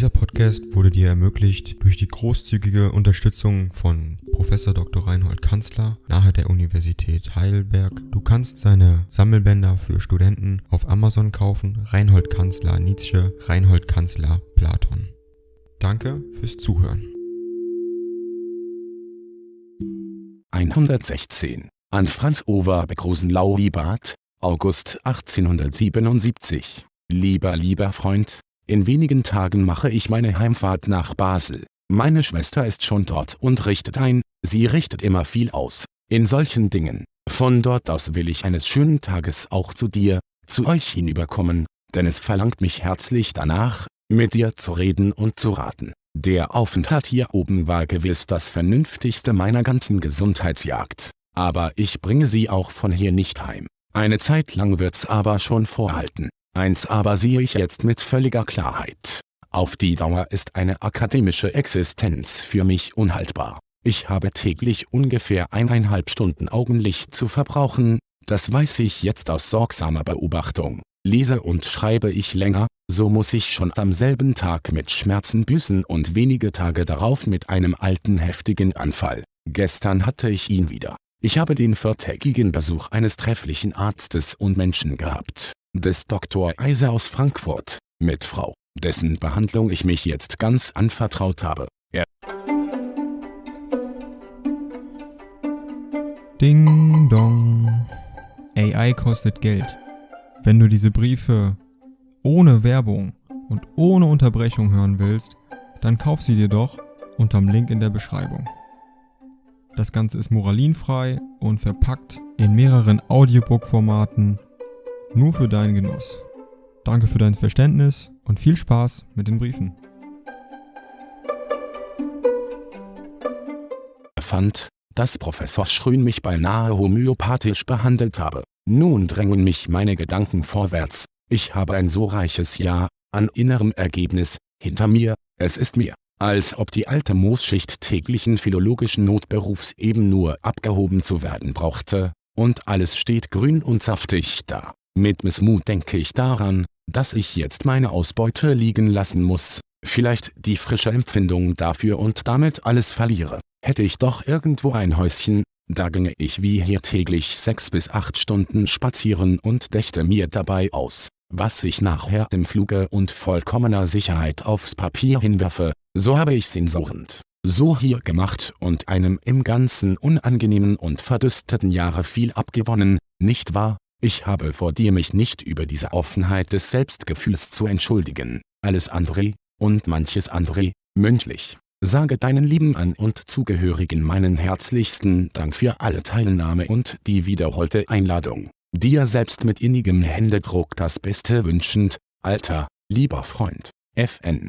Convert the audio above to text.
Dieser Podcast wurde dir ermöglicht durch die großzügige Unterstützung von Professor Dr. Reinhold Kanzler nahe der Universität Heidelberg. Du kannst seine Sammelbänder für Studenten auf Amazon kaufen. Reinhold Kanzler Nietzsche, Reinhold Kanzler Platon. Danke fürs Zuhören. 116. An Franz Over Begrusen Lauribat, August 1877. Lieber, lieber Freund, in wenigen Tagen mache ich meine Heimfahrt nach Basel. Meine Schwester ist schon dort und richtet ein, sie richtet immer viel aus, in solchen Dingen. Von dort aus will ich eines schönen Tages auch zu dir, zu euch hinüberkommen, denn es verlangt mich herzlich danach, mit dir zu reden und zu raten. Der Aufenthalt hier oben war gewiss das vernünftigste meiner ganzen Gesundheitsjagd, aber ich bringe sie auch von hier nicht heim. Eine Zeit lang wird's aber schon vorhalten. Eins aber sehe ich jetzt mit völliger Klarheit. Auf die Dauer ist eine akademische Existenz für mich unhaltbar. Ich habe täglich ungefähr eineinhalb Stunden Augenlicht zu verbrauchen, das weiß ich jetzt aus sorgsamer Beobachtung. Lese und schreibe ich länger, so muss ich schon am selben Tag mit Schmerzen büßen und wenige Tage darauf mit einem alten heftigen Anfall. Gestern hatte ich ihn wieder. Ich habe den viertägigen Besuch eines trefflichen Arztes und Menschen gehabt des Dr. Eiser aus Frankfurt, mit Frau, dessen Behandlung ich mich jetzt ganz anvertraut habe. Er Ding dong. AI kostet Geld. Wenn du diese Briefe ohne Werbung und ohne Unterbrechung hören willst, dann kauf sie dir doch unterm Link in der Beschreibung. Das Ganze ist moralinfrei und verpackt in mehreren Audiobook-Formaten nur für deinen Genuss. Danke für dein Verständnis und viel Spaß mit den Briefen. fand, dass Professor Schrün mich beinahe homöopathisch behandelt habe. Nun drängen mich meine Gedanken vorwärts. Ich habe ein so reiches Jahr an innerem Ergebnis hinter mir. Es ist mir, als ob die alte Moosschicht täglichen philologischen Notberufs eben nur abgehoben zu werden brauchte, und alles steht grün und saftig da. Mit Missmut denke ich daran, dass ich jetzt meine Ausbeute liegen lassen muss, vielleicht die frische Empfindung dafür und damit alles verliere. Hätte ich doch irgendwo ein Häuschen, da ginge ich wie hier täglich sechs bis acht Stunden spazieren und dächte mir dabei aus, was ich nachher im Fluge und vollkommener Sicherheit aufs Papier hinwerfe, so habe ich's insurrend so hier gemacht und einem im Ganzen unangenehmen und verdüsteten Jahre viel abgewonnen, nicht wahr? Ich habe vor dir mich nicht über diese Offenheit des Selbstgefühls zu entschuldigen. Alles andere, und manches andere, mündlich. Sage deinen Lieben an und Zugehörigen meinen herzlichsten Dank für alle Teilnahme und die wiederholte Einladung. Dir selbst mit innigem Händedruck das Beste wünschend, alter, lieber Freund, FN.